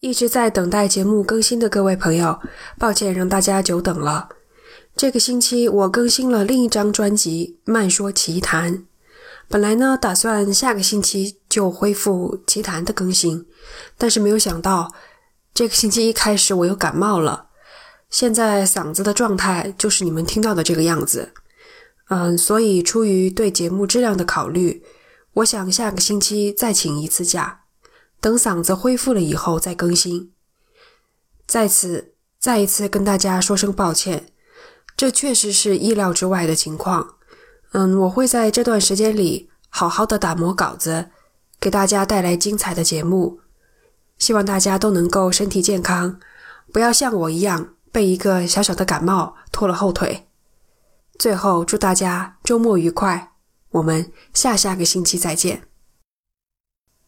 一直在等待节目更新的各位朋友，抱歉让大家久等了。这个星期我更新了另一张专辑《慢说奇谈》，本来呢打算下个星期就恢复奇谈的更新，但是没有想到这个星期一开始我又感冒了，现在嗓子的状态就是你们听到的这个样子。嗯，所以出于对节目质量的考虑，我想下个星期再请一次假。等嗓子恢复了以后再更新。在此再一次跟大家说声抱歉，这确实是意料之外的情况。嗯，我会在这段时间里好好的打磨稿子，给大家带来精彩的节目。希望大家都能够身体健康，不要像我一样被一个小小的感冒拖了后腿。最后祝大家周末愉快，我们下下个星期再见。